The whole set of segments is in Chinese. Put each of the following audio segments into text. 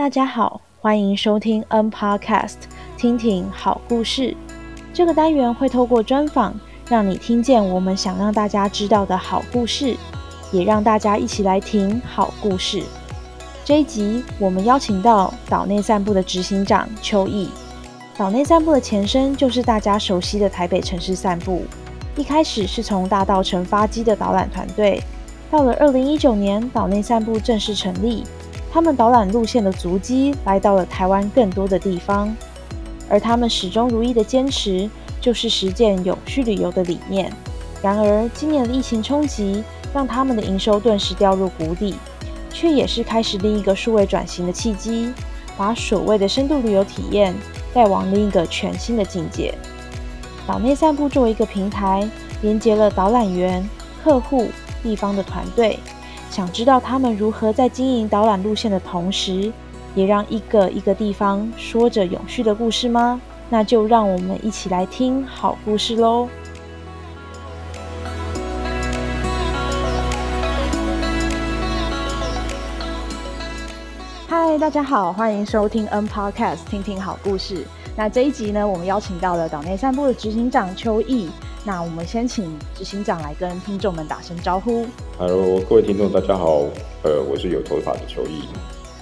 大家好，欢迎收听 N Podcast，听听好故事。这个单元会透过专访，让你听见我们想让大家知道的好故事，也让大家一起来听好故事。这一集，我们邀请到岛内散步的执行长邱毅。岛内散步的前身就是大家熟悉的台北城市散步，一开始是从大道城发迹的导览团队，到了二零一九年，岛内散步正式成立。他们导览路线的足迹来到了台湾更多的地方，而他们始终如一的坚持就是实践永续旅游的理念。然而，今年的疫情冲击让他们的营收顿时掉入谷底，却也是开始另一个数位转型的契机，把所谓的深度旅游体验带往另一个全新的境界。岛内散步作为一个平台，连接了导览员、客户、地方的团队。想知道他们如何在经营导览路线的同时，也让一个一个地方说着永续的故事吗？那就让我们一起来听好故事喽！嗨，大家好，欢迎收听 N Podcast，听听好故事。那这一集呢，我们邀请到了岛内散步的执行长邱毅。那我们先请执行长来跟听众们打声招呼。Hello，各位听众，大家好。呃，我是有头发的邱毅。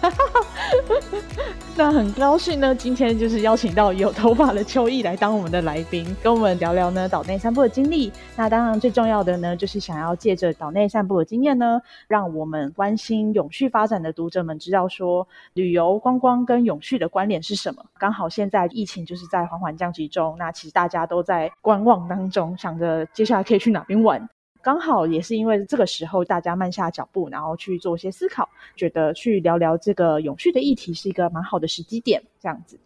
那很高兴呢，今天就是邀请到有头发的秋意来当我们的来宾，跟我们聊聊呢岛内散步的经历。那当然最重要的呢，就是想要借着岛内散步的经验呢，让我们关心永续发展的读者们知道说，旅游观光跟永续的关联是什么。刚好现在疫情就是在缓缓降级中，那其实大家都在观望当中，想着接下来可以去哪边玩。刚好也是因为这个时候，大家慢下脚步，然后去做一些思考，觉得去聊聊这个永续的议题是一个蛮好的时机点，这样子。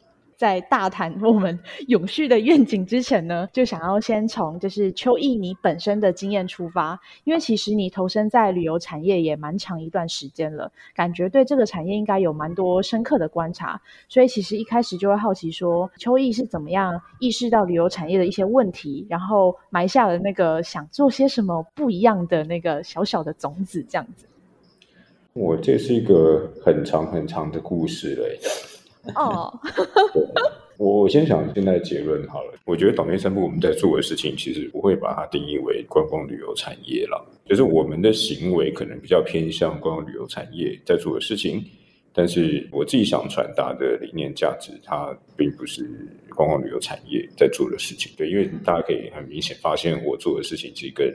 在大谈我们 永续的愿景之前呢，就想要先从就是邱毅你本身的经验出发，因为其实你投身在旅游产业也蛮长一段时间了，感觉对这个产业应该有蛮多深刻的观察，所以其实一开始就会好奇说，邱毅是怎么样意识到旅游产业的一些问题，然后埋下了那个想做些什么不一样的那个小小的种子，这样子。我这是一个很长很长的故事嘞。哦，我我先想现在结论好了。我觉得岛内散步我们在做的事情，其实不会把它定义为观光旅游产业了。就是我们的行为可能比较偏向观光旅游产业在做的事情，但是我自己想传达的理念价值，它并不是观光旅游产业在做的事情。对，因为大家可以很明显发现，我做的事情其实跟。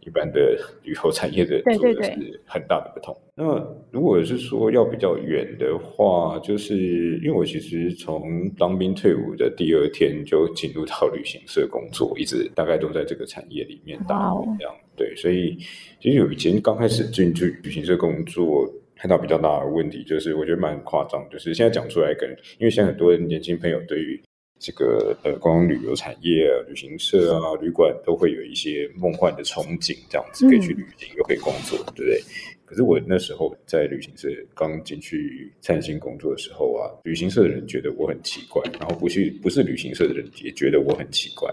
一般的旅游产业的做的是很大的不同。那如果是说要比较远的话，就是因为我其实从当兵退伍的第二天就进入到旅行社工作，一直大概都在这个产业里面打工这样。对，所以其实有以前刚开始进去旅行社工作，看到比较大的问题，就是我觉得蛮夸张，就是现在讲出来，可能因为现在很多年轻朋友对于。这个呃，观光旅游产业啊，旅行社啊，旅馆都会有一些梦幻的憧憬，这样子可以去旅行又可以工作，对不对？可是我那时候在旅行社刚进去灿星工作的时候啊，旅行社的人觉得我很奇怪，然后不去不是旅行社的人也觉得我很奇怪，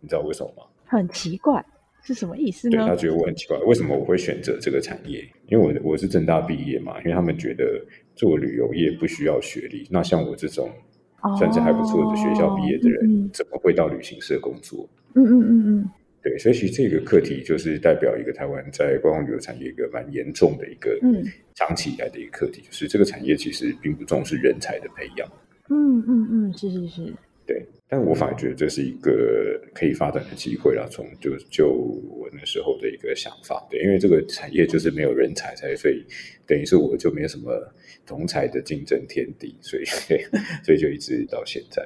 你知道为什么吗？很奇怪是什么意思呢？对他觉得我很奇怪，为什么我会选择这个产业？因为我我是正大毕业嘛，因为他们觉得做旅游业不需要学历，那像我这种。算是还不错的学校毕业的人，怎么会到旅行社工作？嗯嗯嗯嗯，对，所以其实这个课题就是代表一个台湾在观光旅游产业一个蛮严重的一个长期以来的一个课题，就是这个产业其实并不重视人才的培养。嗯嗯嗯，是是是。对，但我反而觉得这是一个可以发展的机会啦。从就就我那时候的一个想法，对，因为这个产业就是没有人才，所以等于是我就没有什么同才的竞争天地，所以所以就一直到现在。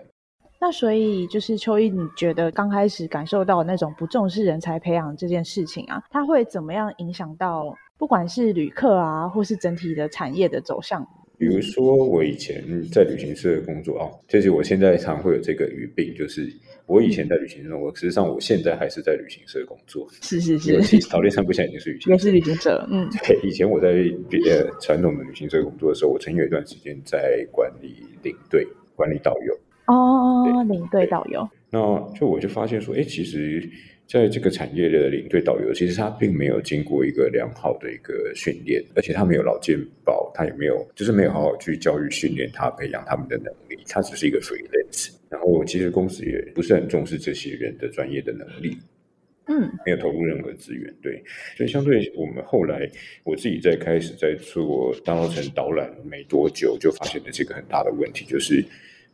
那所以就是秋意，你觉得刚开始感受到那种不重视人才培养这件事情啊，它会怎么样影响到不管是旅客啊，或是整体的产业的走向？比如说，我以前在旅行社工作啊，就是我现在常会有这个语病，就是我以前在旅行社，我实际上我现在还是在旅行社工作。是是是，其实陶练山不现在已经是旅行，也是旅行社。嗯，对，以前我在呃传统的旅行社工作的时候，我曾有一段时间在管理领队、管理导游。哦，领队导游。那就我就发现说，哎，其实在这个产业的领队导游，其实他并没有经过一个良好的一个训练，而且他没有老健保，他也没有就是没有好好去教育训练他，培养他们的能力，他只是一个 freelance。然后其实公司也不是很重视这些人的专业的能力。嗯，没有投入任何资源，对，所以相对我们后来我自己在开始在做大稻城导览没多久，就发现了这个很大的问题，就是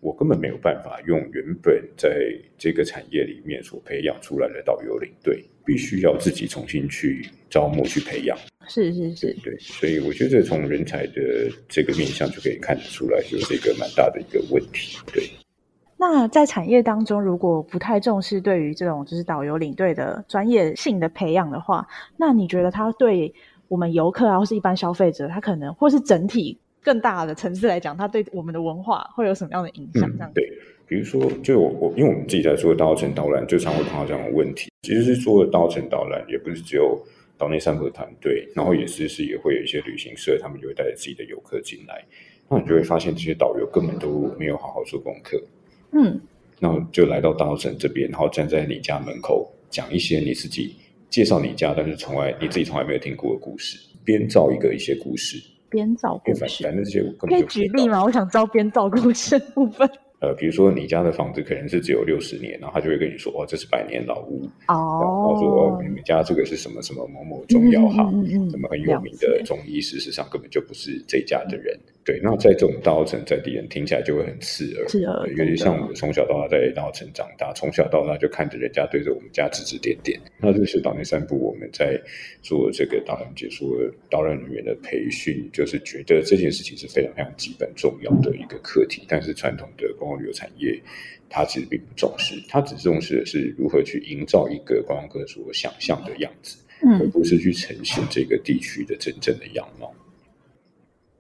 我根本没有办法用原本在这个产业里面所培养出来的导游领队，必须要自己重新去招募去培养。是是是，对，所以我觉得从人才的这个面向就可以看得出来，就是一个蛮大的一个问题，对。那在产业当中，如果不太重视对于这种就是导游领队的专业性的培养的话，那你觉得他对我们游客啊，或是一般消费者，他可能或是整体更大的层次来讲，它对我们的文化会有什么样的影响？这样对，比如说，就我我因为我们自己在做稻城导览，就常会碰到这样的问题。其实是做稻城导览，也不是只有岛内散步团队，然后也是是也会有一些旅行社，他们就会带着自己的游客进来，那你就会发现这些导游根本都没有好好做功课。嗯，然后就来到大稻城这边，然后站在你家门口讲一些你自己介绍你家，但是从来你自己从来没有听过的故事，编造一个一些故事，编造故事，反正这些可以举例吗？我想招编造故事部分。呃，比如说你家的房子可能是只有六十年，然后他就会跟你说：“哦，这是百年老屋。”哦，然后说：“哦，你们家这个是什么什么某某中药行，什么很有名的中医，事实上根本就不是这家的人。”对，那在这种大稻城在地人听起来就会很刺耳，刺耳。尤其像我们从小到大在大稻城长大，从小到大就看着人家对着我们家指指点点。那这是岛内三部，我们在做这个导览解说导览人员的培训，就是觉得这件事情是非常非常基本重要的一个课题。但是传统的观光旅游产业，它其实并不重视，它只重视的是如何去营造一个观光客所想象的样子，而不是去呈现这个地区的真正的样貌。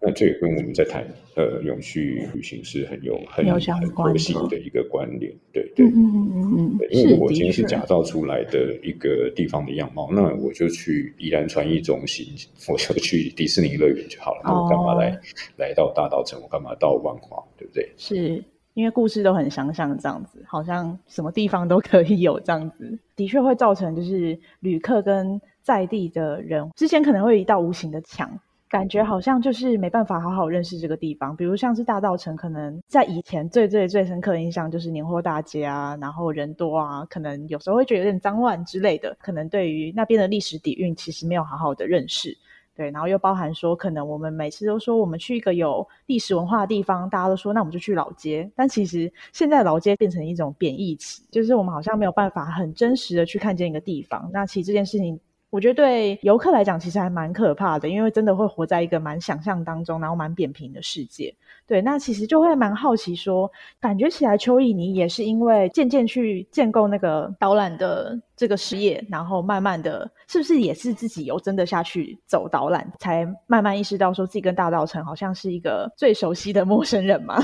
那这也跟我们在谈呃永续旅行是很有很很核心的一个关联，对对，嗯嗯嗯嗯，因为我今天是假造出来的一个地方的样貌，那我就去宜兰传艺中心，我就去迪士尼乐园就好了，那我干嘛来来到大道城？我干嘛到万华？对不对？是因为故事都很相像，这样子，好像什么地方都可以有这样子，的确会造成就是旅客跟在地的人之前可能会有一道无形的墙。感觉好像就是没办法好好认识这个地方，比如像是大稻城，可能在以前最最最深刻的印象就是年货大街啊，然后人多啊，可能有时候会觉得有点脏乱之类的，可能对于那边的历史底蕴其实没有好好的认识，对，然后又包含说，可能我们每次都说我们去一个有历史文化的地方，大家都说那我们就去老街，但其实现在老街变成一种贬义词，就是我们好像没有办法很真实的去看见一个地方，那其实这件事情。我觉得对游客来讲，其实还蛮可怕的，因为真的会活在一个蛮想象当中，然后蛮扁平的世界。对，那其实就会蛮好奇，说感觉起来邱毅你也是因为渐渐去建构那个导览的这个事业，然后慢慢的，是不是也是自己有真的下去走导览，才慢慢意识到说自己跟大稻城好像是一个最熟悉的陌生人吗？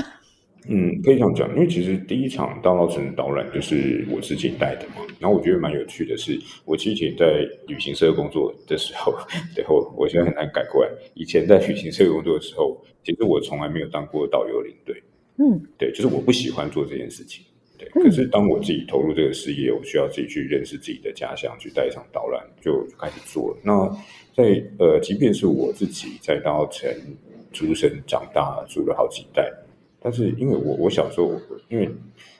嗯，可以这样讲，因为其实第一场大稻城导览就是我自己带的嘛。然后我觉得蛮有趣的是，我之前在旅行社工作的时候，然后我现在很难改过来。以前在旅行社工作的时候，其实我从来没有当过导游领队。嗯，对，就是我不喜欢做这件事情。对，可是当我自己投入这个事业，我需要自己去认识自己的家乡，去带一场导览，就开始做了。那在呃，即便是我自己在大稻城出生长大，住了好几代。但是因为我我小时候，因为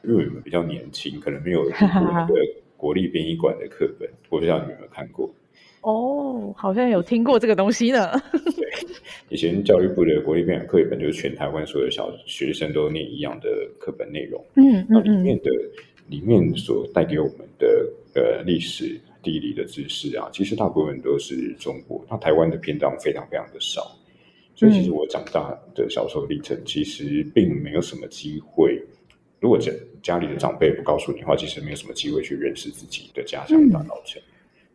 因为你们比较年轻，可能没有读过那个 国立殡仪馆的课本，我不知道你们有没有看过。哦，好像有听过这个东西呢。对，以前教育部的国立殡仪馆课本就是全台湾所有小学生都念一样的课本内容。嗯那里面的里面所带给我们的呃历史地理的知识啊，其实大部分都是中国，那台湾的篇章非常非常的少。所以，其实我长大的小时候历程，其实并没有什么机会。如果家家里的长辈不告诉你的话，其实没有什么机会去认识自己的家乡大稻城。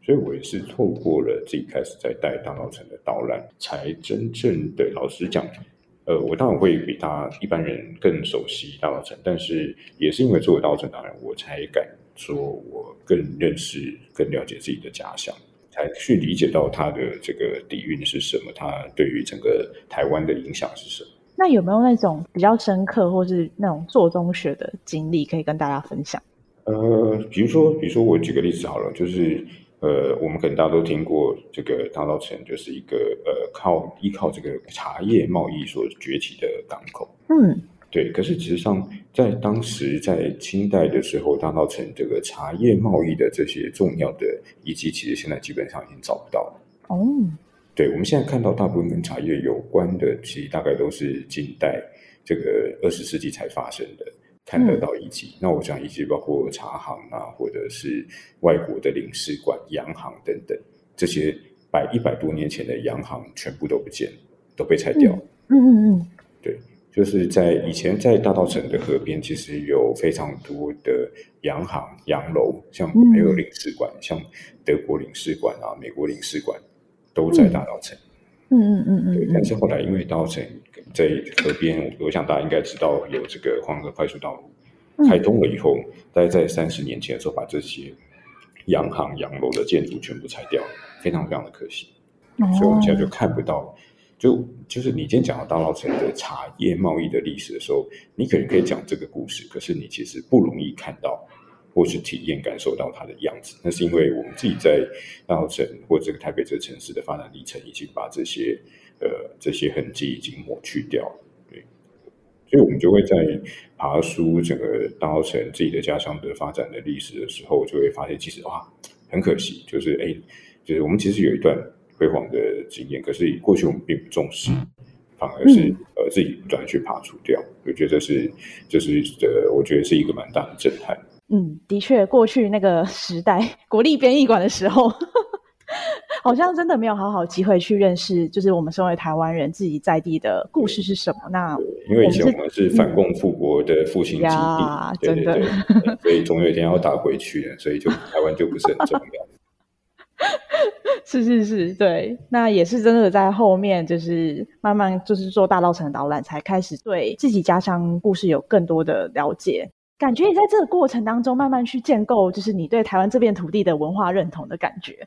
所以我也是错过了自己开始在带大稻城的导览，才真正的老实讲，呃，我当然会比他一般人更熟悉大稻城，但是也是因为做了大稻城导览，我才敢说我更认识、更了解自己的家乡。才去理解到它的这个底蕴是什么，它对于整个台湾的影响是什么。那有没有那种比较深刻，或是那种做中学的经历可以跟大家分享？呃，比如说，比如说我举个例子好了，就是呃，我们可能大家都听过这个大稻城，就是一个呃靠依靠这个茶叶贸易所崛起的港口。嗯，对。可是事实上，在当时在清代的时候，大稻城这个茶叶贸易的这些重要的遗迹，其实现在基本上已经找不到了。哦。对，我们现在看到大部分跟茶叶有关的，其实大概都是近代这个二十世纪才发生的，看得到遗迹。那我想遗迹包括茶行啊，或者是外国的领事馆、洋行等等，这些百一百多年前的洋行全部都不见，都被拆掉。嗯嗯嗯，对，就是在以前在大稻城的河边，其实有非常多的洋行、洋楼，像还有领事馆，像德国领事馆啊、美国领事馆。都在大稻城，嗯嗯嗯嗯，对。但是后来因为大稻城在河边，我想大家应该知道有这个黄河快速道路开通了以后，大概在三十年前的时候，把这些洋行洋楼的建筑全部拆掉，非常非常的可惜。所以我们现在就看不到，就就是你今天讲到大稻城的茶叶贸易的历史的时候，你可能可以讲这个故事，可是你其实不容易看到。或是体验感受到它的样子，那是因为我们自己在大稻城或这个台北这个城市的发展历程，已经把这些呃这些痕迹已经抹去掉了，对，所以我们就会在爬书整个大稻城自己的家乡的发展的历史的时候，就会发现其实哇，很可惜，就是哎，就是我们其实有一段辉煌的经验，可是过去我们并不重视，反而是呃自己不断去爬除掉，我觉得是就是呃，我觉得是一个蛮大的震撼。嗯，的确，过去那个时代，国立编译馆的时候，好像真的没有好好机会去认识，就是我们身为台湾人自己在地的故事是什么。那因为以前我们是反共复国的复兴基地，真的，所以总有一天要打回去的，所以就台湾就不是很重要。是是是，对，那也是真的在后面，就是慢慢就是做大稻城导览，才开始对自己家乡故事有更多的了解。感觉也在这个过程当中慢慢去建构，就是你对台湾这片土地的文化认同的感觉。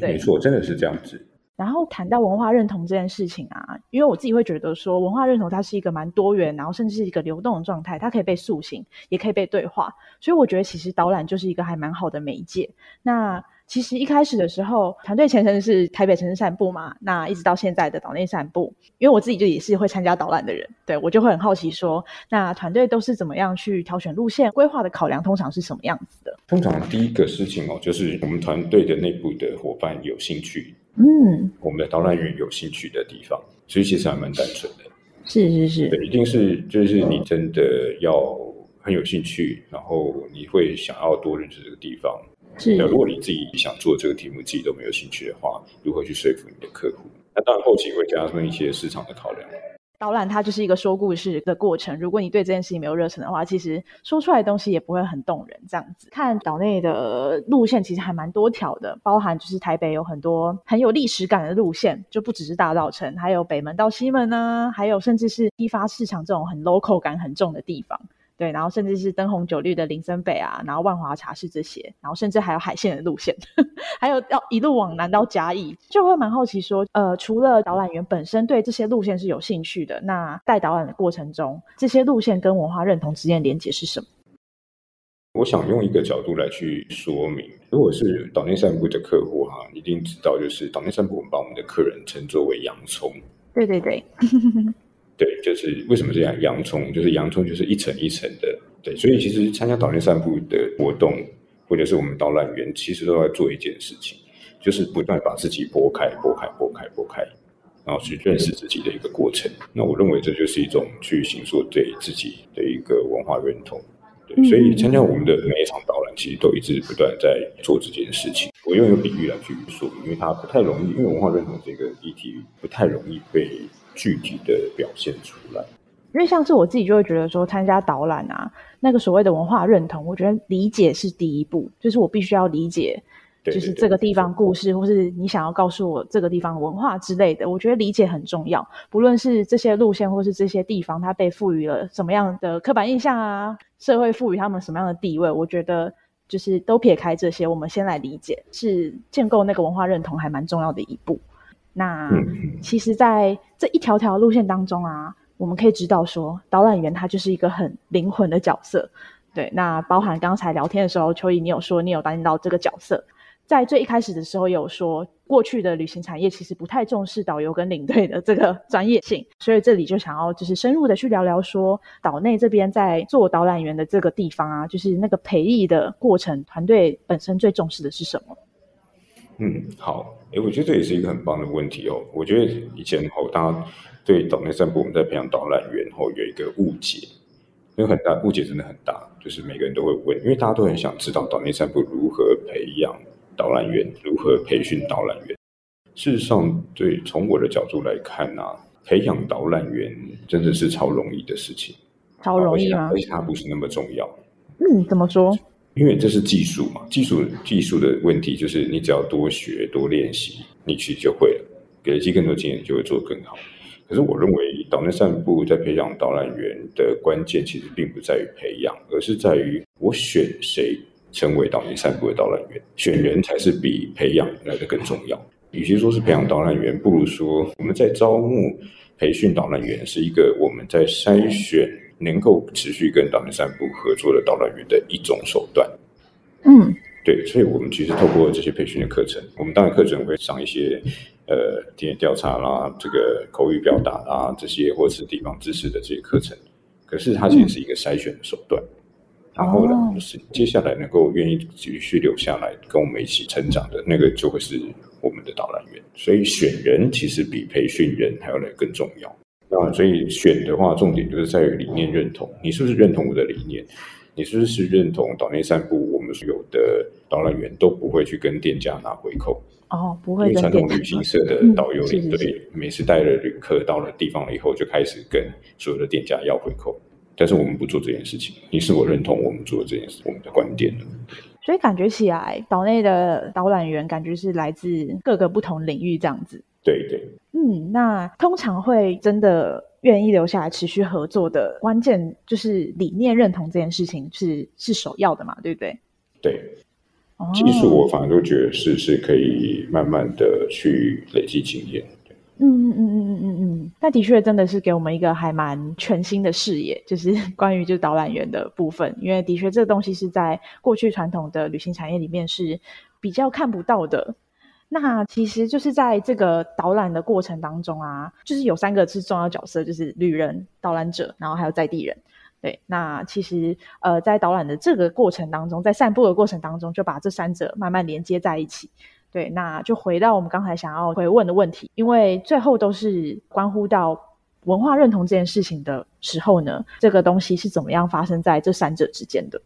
没错，真的是这样子。然后谈到文化认同这件事情啊，因为我自己会觉得说，文化认同它是一个蛮多元，然后甚至是一个流动的状态，它可以被塑形，也可以被对话。所以我觉得其实导览就是一个还蛮好的媒介。那其实一开始的时候，团队前身是台北城市散步嘛，那一直到现在的岛内散步，因为我自己就也是会参加导览的人，对我就会很好奇说，那团队都是怎么样去挑选路线规划的考量，通常是什么样子的？通常第一个事情哦，就是我们团队的内部的伙伴有兴趣，嗯，我们的导览员有兴趣的地方，所以其实还蛮单纯的。是是是，对，一定是就是你真的要很有兴趣，然后你会想要多认识这个地方。是，如果你自己想做这个题目，自己都没有兴趣的话，如何去说服你的客户？那当然后期会加上一些市场的考量。导览它就是一个说故事的过程，如果你对这件事情没有热忱的话，其实说出来的东西也不会很动人。这样子看岛内的路线，其实还蛮多条的，包含就是台北有很多很有历史感的路线，就不只是大稻城，还有北门到西门啊，还有甚至是批发市场这种很 local 感很重的地方。对，然后甚至是灯红酒绿的林森北啊，然后万华茶室这些，然后甚至还有海线的路线，还有要一路往南到嘉义，就会蛮好奇说，呃，除了导览员本身对这些路线是有兴趣的，那带导览的过程中，这些路线跟文化认同之间的连接是什么？我想用一个角度来去说明，如果是岛内散步的客户哈，一定知道，就是岛内散步，我们把我们的客人称作为洋葱。对对对。对，就是为什么这样？洋葱就是洋葱，就是一层一层的。对，所以其实参加岛内散步的活动，或者是我们导览员，其实都在做一件事情，就是不断把自己剥开、剥开、剥开、剥开，然后去认识自己的一个过程。那我认为这就是一种去形塑对自己的一个文化认同。对，所以参加我们的每一场导览，其实都一直不断在做这件事情。我用一个比喻来去说，因为它不太容易，因为文化认同这个议题不太容易被。具体的表现出来，因为像是我自己就会觉得说，参加导览啊，那个所谓的文化认同，我觉得理解是第一步，就是我必须要理解，就是这个地方故事，或是你想要告诉我这个地方文化之类的，我觉得理解很重要。不论是这些路线，或是这些地方，它被赋予了什么样的刻板印象啊，社会赋予他们什么样的地位，我觉得就是都撇开这些，我们先来理解，是建构那个文化认同还蛮重要的一步。那其实，在这一条条路线当中啊，我们可以知道说，导览员他就是一个很灵魂的角色。对，那包含刚才聊天的时候，秋怡你有说你有担任到这个角色，在最一开始的时候有说，过去的旅行产业其实不太重视导游跟领队的这个专业性，所以这里就想要就是深入的去聊聊说，岛内这边在做导览员的这个地方啊，就是那个培育的过程，团队本身最重视的是什么？嗯，好，哎，我觉得这也是一个很棒的问题哦。我觉得以前哦，大家对岛内散步我们在培养导览员后有一个误解。有很大误解，真的很大，就是每个人都会问，因为大家都很想知道岛内散步如何培养导览员，如何培训导览员。事实上，对从我的角度来看啊，培养导览员真的是超容易的事情，超容易吗？而且它不是那么重要。嗯，怎么说？因为这是技术嘛，技术技术的问题就是你只要多学多练习，你其实就会了，累积更多经验就会做得更好。可是我认为岛内散步在培养导览员的关键，其实并不在于培养，而是在于我选谁成为岛内散步的导览员。选人才是比培养来的更重要。与其说是培养导览员，不如说我们在招募、培训导览员，是一个我们在筛选能够持续跟岛内三部合作的导览员的一种手段。嗯，对，所以我们其实透过这些培训的课程，我们当然课程会上一些。呃，田野调查啦，这个口语表达啦，这些或是地方知识的这些课程，可是它其实是一个筛选的手段。然后呢，就是接下来能够愿意继续留下来跟我们一起成长的那个，就会是我们的导览员。所以选人其实比培训人还要来更重要。那所以选的话，重点就是在于理念认同。你是不是认同我的理念？你是不是认同岛内散步？我们所有的导览员都不会去跟店家拿回扣。哦，不会。传统旅行社的导游领队，每次带了旅客到了地方了以后，就开始跟所有的店家要回扣。但是我们不做这件事情。你是否认同我们做的这件事？我们的观点呢？所以感觉起来，岛内的导览员感觉是来自各个不同领域这样子。对对。嗯，那通常会真的愿意留下来持续合作的关键，就是理念认同这件事情是是首要的嘛？对不对？对。技术我反而都觉得是是可以慢慢的去累积经验。嗯嗯嗯嗯嗯嗯嗯，那的确真的是给我们一个还蛮全新的视野，就是 关于就是导览员的部分，因为的确这个东西是在过去传统的旅行产业里面是比较看不到的。那其实就是在这个导览的过程当中啊，就是有三个是重要角色，就是旅人、导览者，然后还有在地人。对，那其实呃，在导览的这个过程当中，在散步的过程当中，就把这三者慢慢连接在一起。对，那就回到我们刚才想要回问的问题，因为最后都是关乎到文化认同这件事情的时候呢，这个东西是怎么样发生在这三者之间的？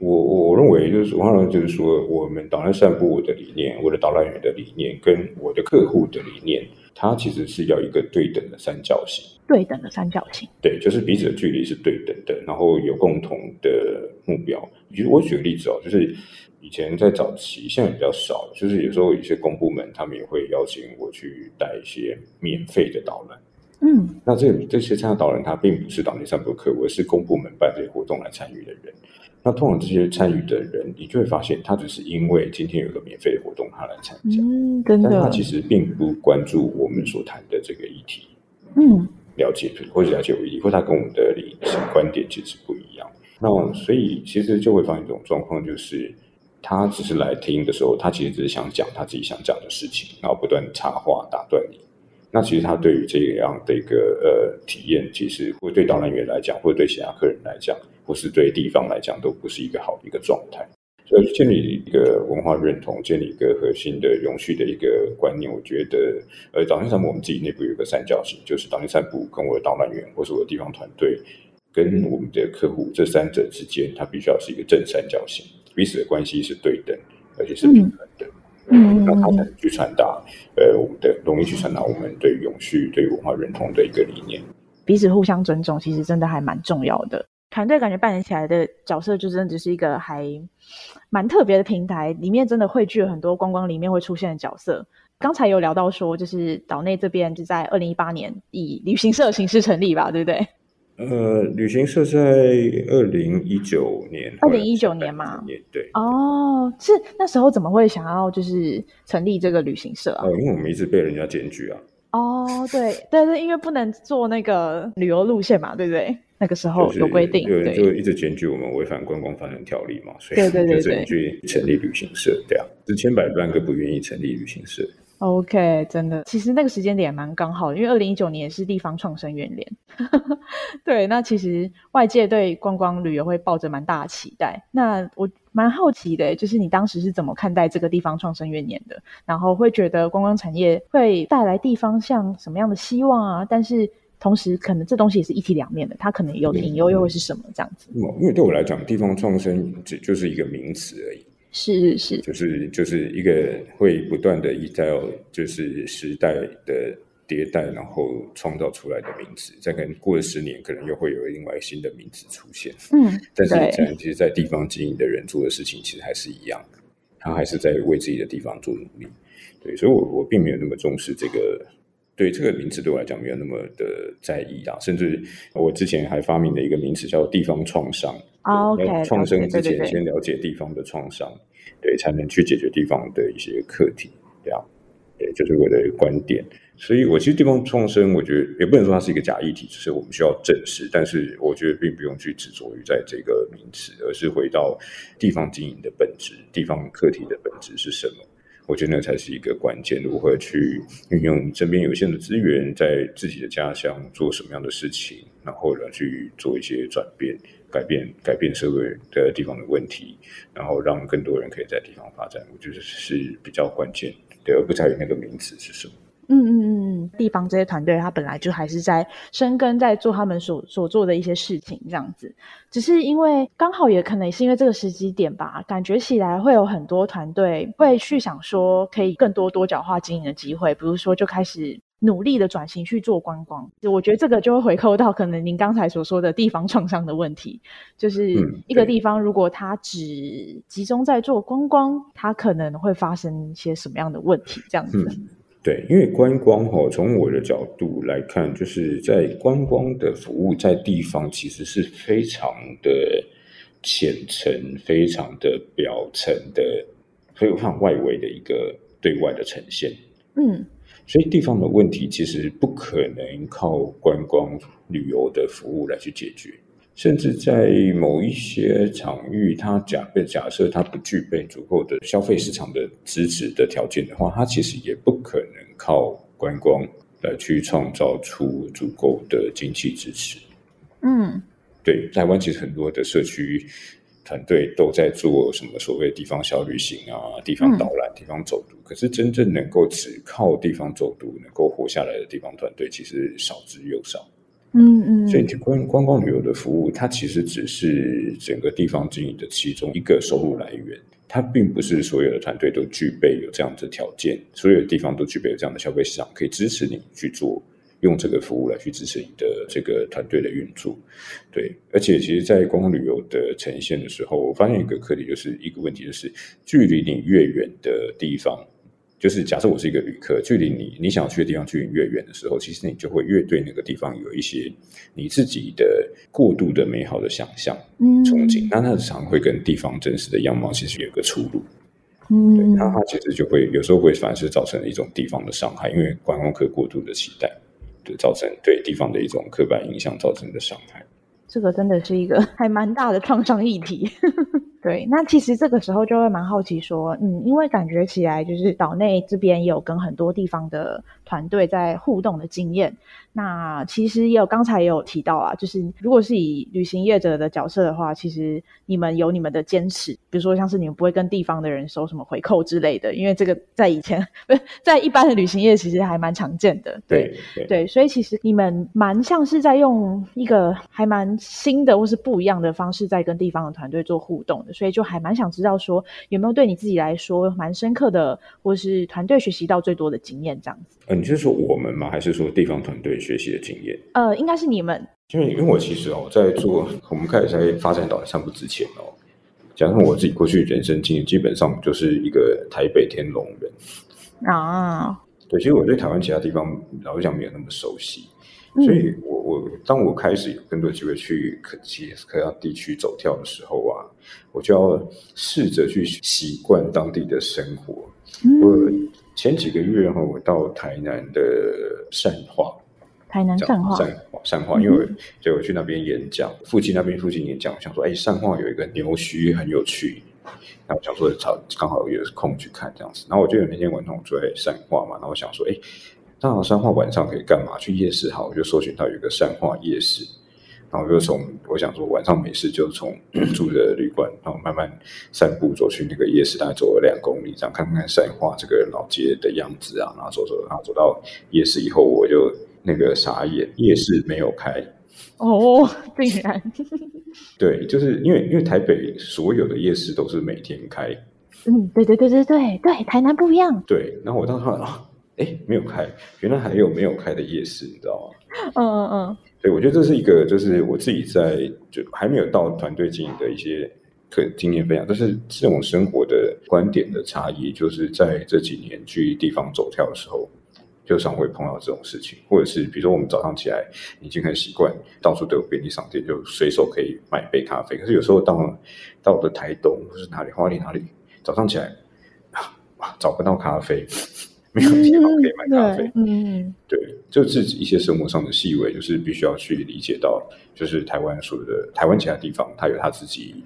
我我认为就是文化认同，就是说我们导览散步的理念，我的导览员的理念，跟我的客户的理念。它其实是要一个对等的三角形，对等的三角形，对，就是彼此的距离是对等的，然后有共同的目标。其实我举个例子哦，就是以前在早期，现在比较少，就是有时候有些公部门他们也会邀请我去带一些免费的导览。嗯，那这这些参加导览，他并不是导内散步客，而是公部门办这些活动来参与的人。那通常这些参与的人，你就会发现，他只是因为今天有个免费的活动，他来参加。嗯，真的。但他其实并不关注我们所谈的这个议题。嗯，了解或者了解我议题，或他跟我们的理性观点其实不一样。那所以其实就会发现一种状况，就是他只是来听的时候，他其实只是想讲他自己想讲的事情，然后不断插话打断你。那其实他对于这样的一个呃体验，其实会对导览员来讲，或者对其他客人来讲。或是对地方来讲，都不是一个好的一个状态。所以建立一个文化认同，建立一个核心的永续的一个观念，我觉得，呃，导线散步我们自己内部有个三角形，就是导线散步跟我的导览员，或是我的地方团队，跟我们的客户这三者之间，它必须要是一个正三角形，彼此的关系是对等的，而且是平衡的。那它才能去传达，呃，我们的容易去传达我们对永续、对文化认同的一个理念。彼此互相尊重，其实真的还蛮重要的。团队感觉扮演起来的角色，就真的只是一个还蛮特别的平台，里面真的汇聚了很多观光里面会出现的角色。刚才有聊到说，就是岛内这边就在二零一八年以旅行社形式成立吧，对不对？呃，旅行社在二零一九年，二零一九年嘛，对。哦，是那时候怎么会想要就是成立这个旅行社啊？因为我们一直被人家检举啊。哦，对但是，因为不能做那个旅游路线嘛，对不对？那个时候有规定，对，就一直检举我们违反观光发展条例嘛，所以就只能去成立旅行社，对啊，是千百万个不愿意成立旅行社。OK，真的，其实那个时间点蛮刚好的，因为二零一九年是地方创生元年。对，那其实外界对观光旅游会抱着蛮大的期待。那我蛮好奇的，就是你当时是怎么看待这个地方创生元年的？然后会觉得观光产业会带来地方像什么样的希望啊？但是同时，可能这东西也是一体两面的，它可能有的隐忧又会是什么这样子？因为对我来讲，地方创生只就是一个名词而已。是是，就是就是一个会不断的依照就是时代的迭代，然后创造出来的名词。再可能过了十年，可能又会有另外新的名词出现。嗯，但是其实，在地方经营的人做的事情，其实还是一样的，他还是在为自己的地方做努力。对，所以我我并没有那么重视这个。对这个名词对我来讲没有那么的在意啊，甚至我之前还发明了一个名词叫地方创伤。OK，创生之前先了解地方的创伤，对，才能去解决地方的一些课题。这样，对，就是我的观点。所以，我其实地方创生，我觉得也不能说它是一个假议题，只是我们需要正视。但是，我觉得并不用去执着于在这个名词，而是回到地方经营的本质，地方课题的本质是什么。我觉得那才是一个关键，如何去运用身边有限的资源，在自己的家乡做什么样的事情，然后呢去做一些转变、改变、改变社会的地方的问题，然后让更多人可以在地方发展。我觉得是比较关键，的，而不在于那个名词是什么。嗯嗯嗯嗯，地方这些团队，他本来就还是在深耕，在做他们所所做的一些事情，这样子。只是因为刚好也可能也是因为这个时机点吧，感觉起来会有很多团队会去想说，可以更多多角化经营的机会，比如说就开始努力的转型去做观光。我觉得这个就会回扣到可能您刚才所说的地方创伤的问题，就是一个地方如果它只集中在做观光，它可能会发生一些什么样的问题，这样子。对，因为观光哈，从我的角度来看，就是在观光的服务在地方其实是非常的浅层、非常的表层的，非常外围的一个对外的呈现。嗯，所以地方的问题其实不可能靠观光旅游的服务来去解决。甚至在某一些场域，它假被假设它不具备足够的消费市场的支持的条件的话，它其实也不可能靠观光来去创造出足够的经济支持。嗯，对，台湾其实很多的社区团队都在做什么所谓地方小旅行啊、地方导览、地方走读，可是真正能够只靠地方走读能够活下来的地方团队，其实少之又少。嗯嗯，所以观观光旅游的服务，它其实只是整个地方经营的其中一个收入来源，它并不是所有的团队都具备有这样的条件，所有的地方都具备有这样的消费市场，可以支持你去做用这个服务来去支持你的这个团队的运作。对，而且其实，在观光旅游的呈现的时候，我发现一个课题，就是一个问题，就是距离你越远的地方。就是假设我是一个旅客，距离你你想去的地方距离越远的时候，其实你就会越对那个地方有一些你自己的过度的美好的想象、憧憬。那那常会跟地方真实的样貌其实有个出入。嗯，那它其实就会有时候会反而是造成一种地方的伤害，因为观光客过度的期待，对造成对地方的一种刻板印象造成的伤害。这个真的是一个 还蛮大的创伤议题。对，那其实这个时候就会蛮好奇说，嗯，因为感觉起来就是岛内这边有跟很多地方的团队在互动的经验。那其实也有刚才也有提到啊，就是如果是以旅行业者的角色的话，其实你们有你们的坚持，比如说像是你们不会跟地方的人收什么回扣之类的，因为这个在以前不是在一般的旅行业其实还蛮常见的。对对，所以其实你们蛮像是在用一个还蛮新的或是不一样的方式在跟地方的团队做互动的，所以就还蛮想知道说有没有对你自己来说蛮深刻的，或是团队学习到最多的经验这样子。呃，你是说我们吗？还是说地方团队？学习的经验，呃，应该是你们，因为因为我其实哦，在做我们开始在发展岛内散步之前哦，加上我自己过去人生经验，基本上就是一个台北天龙人。啊。对，其实我对台湾其他地方老实讲没有那么熟悉，所以我我当我开始有更多机会去可其可要地区走跳的时候啊，我就要试着去习惯当地的生活。我前几个月哈，我到台南的善化，台南善化，善化，善化，因为就我去那边演讲，附近那边附近演讲，我想说，哎，善化有一个牛墟很有趣，那我想说，找刚好有空去看这样子。然后我就有那天晚上我住在善化嘛，然后我想说，哎，那善化晚上可以干嘛？去夜市好，我就搜寻到有一个善化夜市。然后就从我想说晚上没事，就从 住的旅馆，然后慢慢散步走去那个夜市，大概走了两公里，这样看看善化这个老街的样子啊。然后走走，然后走到夜市以后，我就那个傻眼，夜市没有开。哦，竟然。对，就是因为因为台北所有的夜市都是每天开。嗯，对对对对对对，台南不一样。对，然后我当时啊，哎，没有开，原来还有没有开的夜市，你知道吗？嗯嗯嗯。对，我觉得这是一个，就是我自己在就还没有到团队经营的一些可经验分享，但是这种生活的观点的差异，就是在这几年去地方走跳的时候，就常会碰到这种事情，或者是比如说我们早上起来已经很习惯，到处都有便利商店，就随手可以买杯咖啡，可是有时候到到了台东或是哪里花莲哪里，早上起来啊找不到咖啡。没有地方可以买咖啡，嗯，对，就自己一些生活上的细微，就是必须要去理解到，就是台湾所有的台湾其他地方，它有它自己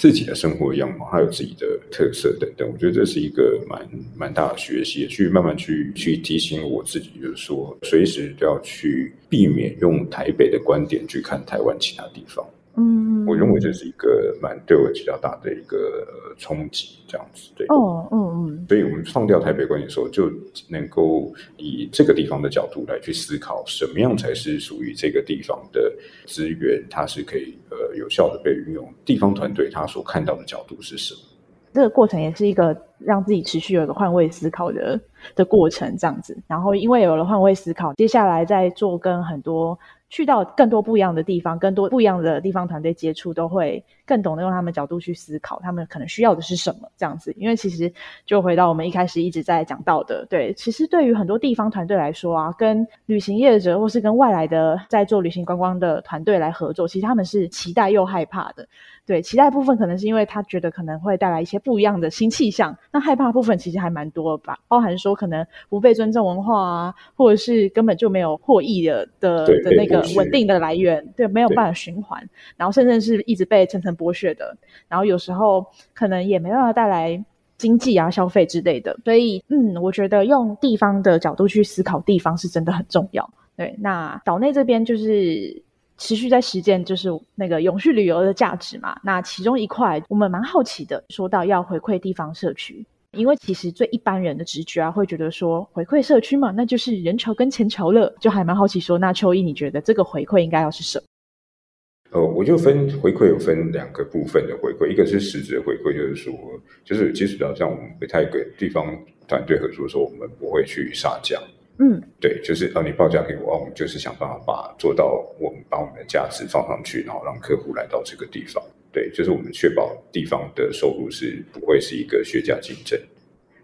自己的生活样貌，还有自己的特色等等。我觉得这是一个蛮蛮大的学习，去慢慢去去提醒我自己，就是说，随时都要去避免用台北的观点去看台湾其他地方。嗯，我认为这是一个蛮对我比较大的一个冲击，这样子对。哦，嗯嗯。所以我们放掉台北观点的时候，就能够以这个地方的角度来去思考，什么样才是属于这个地方的资源，它是可以呃有效的被运用。地方团队他所看到的角度是什么？这个过程也是一个让自己持续有一个换位思考的的过程，这样子。然后因为有了换位思考，接下来在做跟很多。去到更多不一样的地方，更多不一样的地方团队接触，都会更懂得用他们角度去思考，他们可能需要的是什么这样子。因为其实就回到我们一开始一直在讲到的，对，其实对于很多地方团队来说啊，跟旅行业者或是跟外来的在做旅行观光的团队来合作，其实他们是期待又害怕的。对，期待部分可能是因为他觉得可能会带来一些不一样的新气象，那害怕部分其实还蛮多吧，包含说可能不被尊重文化啊，或者是根本就没有获益的的的那个稳定的来源，对，没有办法循环，然后甚至是一直被层层剥削的，然后有时候可能也没办法带来经济啊、消费之类的，所以嗯，我觉得用地方的角度去思考地方是真的很重要。对，那岛内这边就是。持续在实践就是那个永续旅游的价值嘛。那其中一块我们蛮好奇的，说到要回馈地方社区，因为其实最一般人的直觉啊，会觉得说回馈社区嘛，那就是人潮跟钱潮了。就还蛮好奇说，那秋意你觉得这个回馈应该要是什么？呃，我就分回馈有分两个部分的回馈，一个是实质的回馈，就是说，就是其实比较像我们不太跟地方团队合作的时候，我们不会去杀价。嗯，对，就是呃，你报价给我，我们就是想办法把做到，我们把我们的价值放上去，然后让客户来到这个地方。对，就是我们确保地方的收入是不会是一个削价竞争。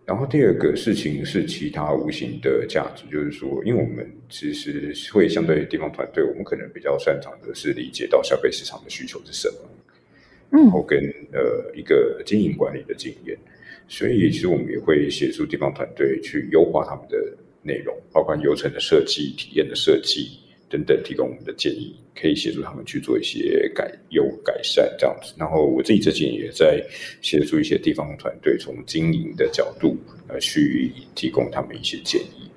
然后第二个事情是其他无形的价值，就是说，因为我们其实会相对地方团队，我们可能比较擅长的是理解到消费市场的需求是什么，然后跟呃一个经营管理的经验，所以其实我们也会协助地方团队去优化他们的。内容包括流程的设计、体验的设计等等，提供我们的建议，可以协助他们去做一些改优改善这样子。然后我自己最近也在协助一些地方团队，从经营的角度呃去提供他们一些建议。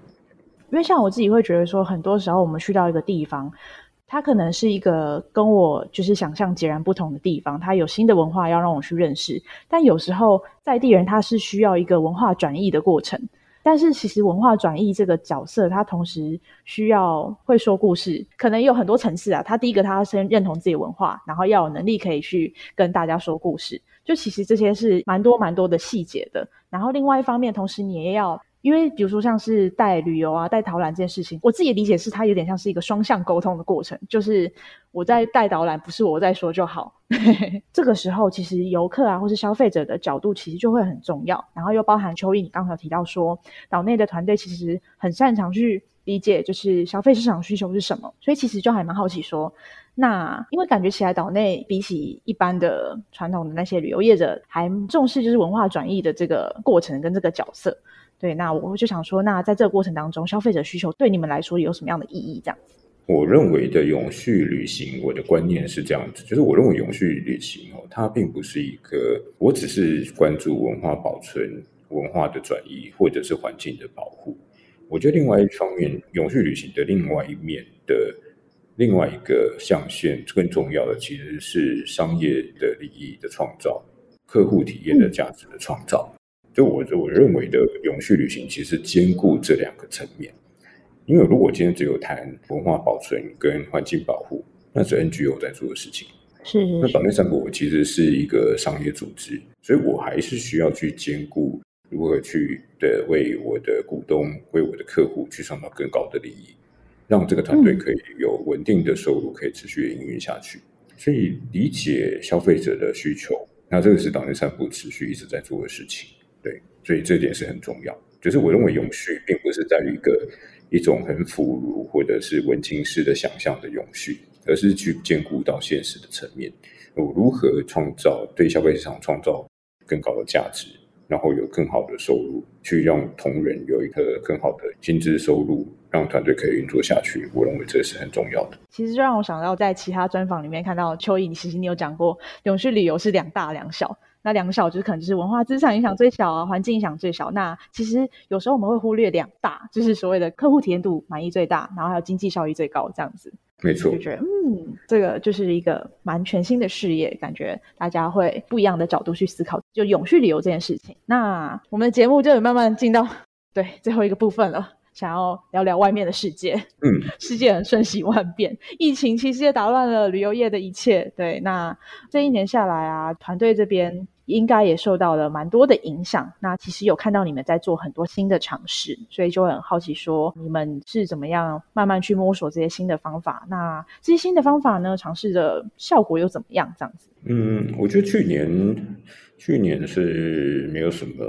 因为像我自己会觉得说，很多时候我们去到一个地方，它可能是一个跟我就是想象截然不同的地方，它有新的文化要让我去认识。但有时候在地人他是需要一个文化转译的过程。但是其实文化转译这个角色，他同时需要会说故事，可能有很多层次啊。他第一个，他先认同自己文化，然后要有能力可以去跟大家说故事。就其实这些是蛮多蛮多的细节的。然后另外一方面，同时你也要。因为比如说像是带旅游啊、带导览这件事情，我自己理解是它有点像是一个双向沟通的过程，就是我在带导览，不是我在说就好。这个时候，其实游客啊或是消费者的角度其实就会很重要。然后又包含秋意，你刚才提到说岛内的团队其实很擅长去。理解就是消费市场需求是什么，所以其实就还蛮好奇说，那因为感觉起来岛内比起一般的传统的那些旅游业者，还重视就是文化转移的这个过程跟这个角色。对，那我就想说，那在这个过程当中，消费者需求对你们来说有什么样的意义？这样子，我认为的永续旅行，我的观念是这样子，就是我认为永续旅行哦，它并不是一个，我只是关注文化保存、文化的转移或者是环境的保护。我觉得另外一方面，永续旅行的另外一面的另外一个象限，更重要的其实是商业的利益的创造、客户体验的价值的创造。就我我认为的永续旅行，其实兼顾这两个层面。因为如果今天只有谈文化保存跟环境保护，那是 NGO 在做的事情。是。那岛内三国其实是一个商业组织，所以我还是需要去兼顾如何去的为我的股东、为我的客户去创造更高的利益，让这个团队可以有稳定的收入，可以持续营运下去。所以理解消费者的需求，那这个是岛内三部持续一直在做的事情。对，所以这点是很重要。就是我认为永续并不是在于一个一种很腐儒或者是文青式的想象的永续，而是去兼顾到现实的层面。我如何创造对消费市场创造更高的价值，然后有更好的收入，去让同仁有一个更好的薪资收入，让团队可以运作下去。我认为这是很重要的。其实就让我想到，在其他专访里面看到邱毅，其实你有讲过，永续旅游是两大两小。那两个小就是可能就是文化资产影响最小啊，环境影响最小。那其实有时候我们会忽略两大，就是所谓的客户体验度满意最大，然后还有经济效益最高这样子。没错，就觉得嗯，这个就是一个蛮全新的事业，感觉大家会不一样的角度去思考，就永续旅游这件事情。那我们的节目就慢慢进到对最后一个部分了。想要聊聊外面的世界，嗯，世界很瞬息万变，疫情其实也打乱了旅游业的一切。对，那这一年下来啊，团队这边应该也受到了蛮多的影响。那其实有看到你们在做很多新的尝试，所以就很好奇，说你们是怎么样慢慢去摸索这些新的方法？那这些新的方法呢，尝试的效果又怎么样？这样子？嗯，我觉得去年去年是没有什么。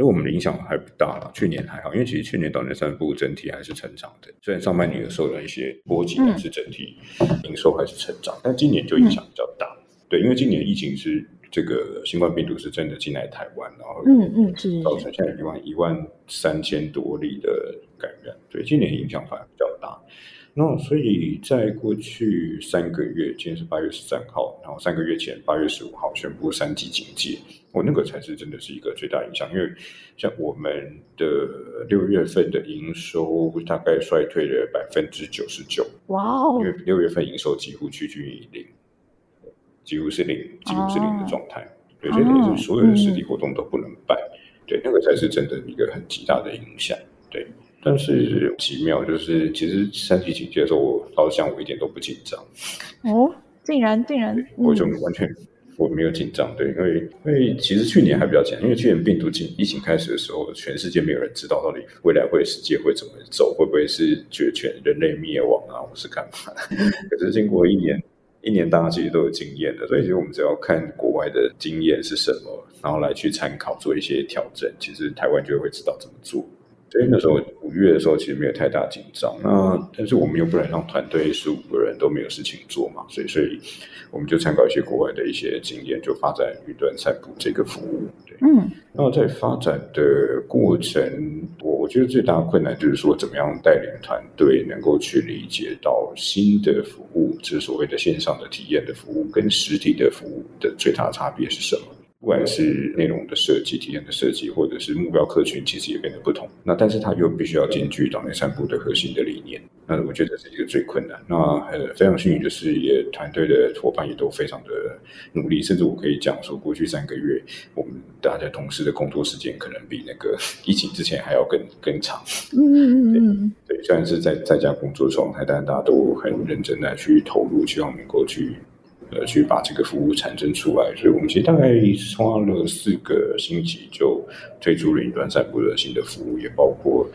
对我们的影响还不大了，去年还好，因为其实去年岛内三部整体还是成长的，虽然上半年有受了一些波及，但是整体营收还是成长。但今年就影响比较大，对，因为今年疫情是这个新冠病毒是真的进来台湾，然后嗯嗯是造成现在一万一万三千多例的感染，对，今年影响反而比较大。那所以在过去三个月，今天是八月十三号，然后三个月前八月十五号宣布三级警戒，我那个才是真的是一个最大影响，因为像我们的六月份的营收大概衰退了百分之九十九，哇哦！因为六月份营收几乎趋近于零，几乎是零，几乎是零的状态，对，所以等于是所有的实体活动都不能办，对，那个才是真的一个很极大的影响，对。但是奇妙，就是其实三级警戒的时候，我老实讲，我一点都不紧张。哦，竟然竟然，我就完全我没有紧张，对，因为因为其实去年还比较紧张，因为去年病毒疫疫情开始的时候，全世界没有人知道到底未来会世界会怎么走，会不会是绝权、人类灭亡啊，或是干嘛？可是经过一年一年，大家其实都有经验的，所以其实我们只要看国外的经验是什么，然后来去参考做一些调整，其实台湾就会知道怎么做。所以那时候五月的时候，其实没有太大紧张。那但是我们又不能让团队十五个人都没有事情做嘛，所以所以我们就参考一些国外的一些经验，就发展云端散布这个服务。对，嗯。那在发展的过程，我我觉得最大的困难就是说，怎么样带领团队能够去理解到新的服务，就是所谓的线上的体验的服务，跟实体的服务的最大差别是什么？不管是内容的设计、体验的设计，或者是目标客群，其实也变得不同。那但是它又必须要兼具岛内散步的核心的理念。那我觉得这是一个最困难。那呃，非常幸运的是，也团队的伙伴也都非常的努力。甚至我可以讲说，过去三个月，我们大家同事的工作时间可能比那个 疫情之前还要更更长。嗯嗯嗯对，虽然是在在家工作状态，但大家都很认真的去投入，希望能够去。呃，去把这个服务产生出来，所以我们其实大概花了四个星期就推出了一段散步的新的服务，也包括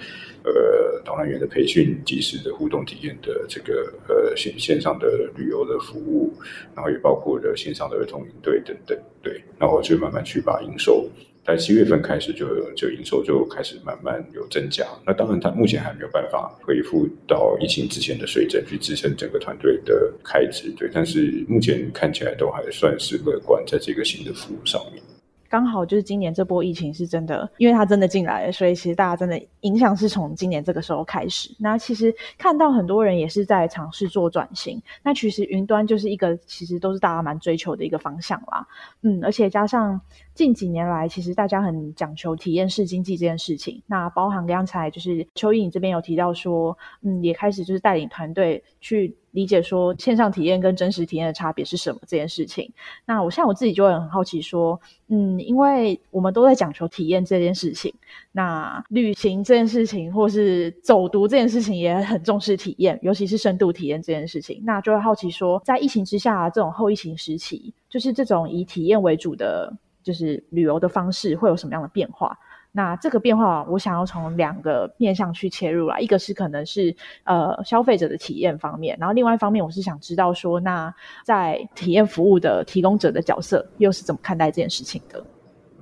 呃导览员的培训、及时的互动体验的这个呃线线上的旅游的服务，然后也包括了线上的儿童营队等等，对，然后就慢慢去把营收在七月份开始就就营收就开始慢慢有增加。那当然，它目前还没有办法恢复到疫情之前的水准去支撑整个团队的开支，对。但是目前看起来都还算是乐观，在这个新的服务上面。刚好就是今年这波疫情是真的，因为它真的进来了，所以其实大家真的影响是从今年这个时候开始。那其实看到很多人也是在尝试做转型。那其实云端就是一个其实都是大家蛮追求的一个方向啦。嗯，而且加上近几年来，其实大家很讲求体验式经济这件事情。那包含刚才就是秋意你这边有提到说，嗯，也开始就是带领团队去。理解说线上体验跟真实体验的差别是什么这件事情，那我像我自己就会很好奇说，嗯，因为我们都在讲求体验这件事情，那旅行这件事情或是走读这件事情也很重视体验，尤其是深度体验这件事情，那就会好奇说，在疫情之下这种后疫情时期，就是这种以体验为主的，就是旅游的方式会有什么样的变化？那这个变化，我想要从两个面向去切入啦。一个是可能是呃消费者的体验方面，然后另外一方面，我是想知道说，那在体验服务的提供者的角色又是怎么看待这件事情的？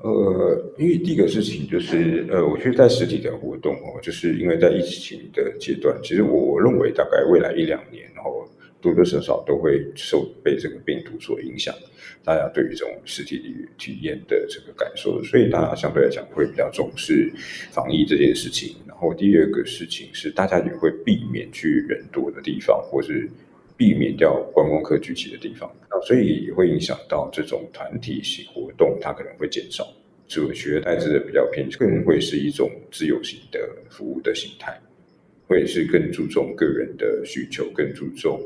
呃，因为第一个事情就是，呃，我觉得在实体的活动哦，就是因为在疫情的阶段，其实我我认为大概未来一两年，然后。多多少少都会受被这个病毒所影响，大家对于这种实体体验的这个感受，所以大家相对来讲会比较重视防疫这件事情。然后第二个事情是，大家也会避免去人多的地方，或是避免掉观光客聚集的地方。那所以也会影响到这种团体型活动，它可能会减少。所以取而代之的比较偏，更会是一种自由型的服务的形态，会是更注重个人的需求，更注重。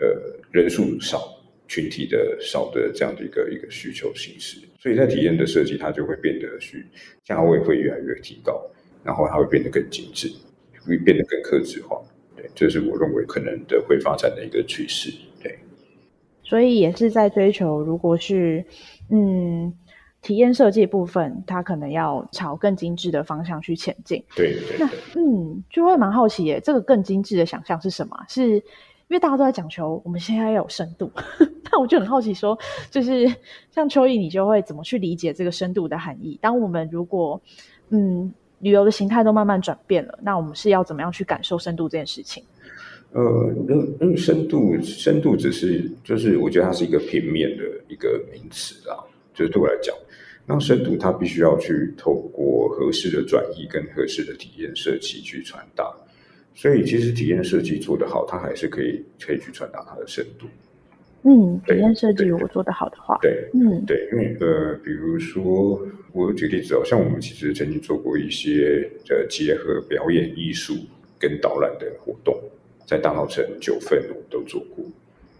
呃，人数少、群体的少的这样的一个一个需求形式，所以在体验的设计，它就会变得去价位会越来越提高，然后它会变得更精致，会变得更克制化。对，这是我认为可能的会发展的一个趋势。对，所以也是在追求，如果是嗯体验设计部分，它可能要朝更精致的方向去前进。对，那嗯，就会蛮好奇耶，这个更精致的想象是什么？是？因为大家都在讲求我们现在要有深度，那我就很好奇，说就是像秋意，你就会怎么去理解这个深度的含义？当我们如果嗯旅游的形态都慢慢转变了，那我们是要怎么样去感受深度这件事情？呃，那那深度深度只是就是我觉得它是一个平面的一个名词啊，就是对我来讲，那深度它必须要去透过合适的转移跟合适的体验设计去传达。所以其实体验设计做得好，它还是可以可以去传达它的深度。嗯，体验设计如果做得好的话，对，嗯，对，因为呃，比如说我举例子哦，像我们其实曾经做过一些呃结合表演艺术跟导览的活动，在大稻城九份我都做过。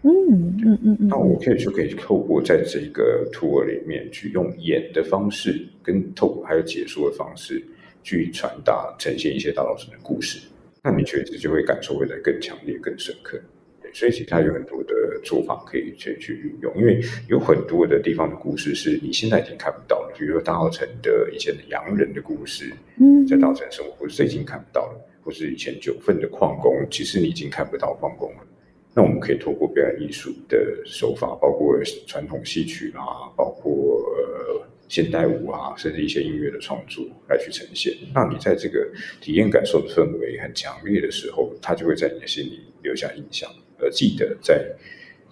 嗯嗯嗯嗯，那我可以就可以透过在这个 tour 里面去用演的方式，跟透过还有解说的方式去传达呈现一些大稻城的故事。那你确实就会感受会来更强烈、更深刻。对，所以其实它有很多的做法可以去去运用，因为有很多的地方的故事是你现在已经看不到了，比如说大澳城的以前的洋人的故事，嗯，在大澳城生活，故事已经看不到了；或是以前九份的矿工，其实你已经看不到矿工了。那我们可以透过表演艺术的手法，包括传统戏曲啦，包括。现代舞啊，甚至一些音乐的创作来去呈现。那你在这个体验感受的氛围很强烈的时候，它就会在你的心里留下印象，而记得在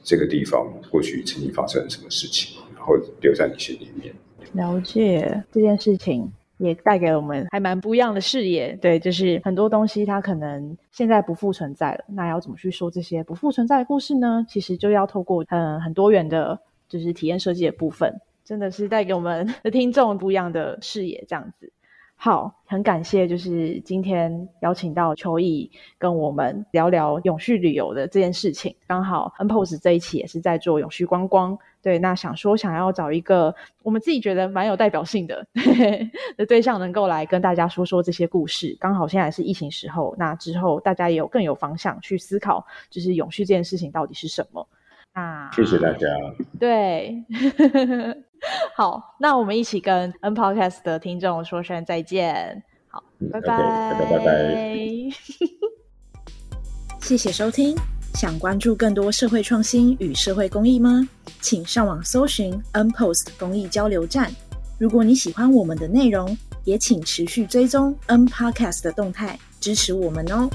这个地方过去曾经发生了什么事情，然后留在你心里面。了解这件事情，也带给我们还蛮不一样的视野。对，就是很多东西它可能现在不复存在了，那要怎么去说这些不复存在的故事呢？其实就要透过嗯很多元的，就是体验设计的部分。真的是带给我们 的听众不一样的视野，这样子。好，很感谢，就是今天邀请到邱毅跟我们聊聊永续旅游的这件事情。刚好 N Pose 这一期也是在做永续观光，对，那想说想要找一个我们自己觉得蛮有代表性的 的对象，能够来跟大家说说这些故事。刚好现在是疫情时候，那之后大家也有更有方向去思考，就是永续这件事情到底是什么。啊谢谢大家。对。好，那我们一起跟 N Podcast 的听众说声再见。好，拜拜，拜拜拜拜，谢谢收听。想关注更多社会创新与社会公益吗？请上网搜寻 N Post 公益交流站。如果你喜欢我们的内容，也请持续追踪 N Podcast 的动态，支持我们哦。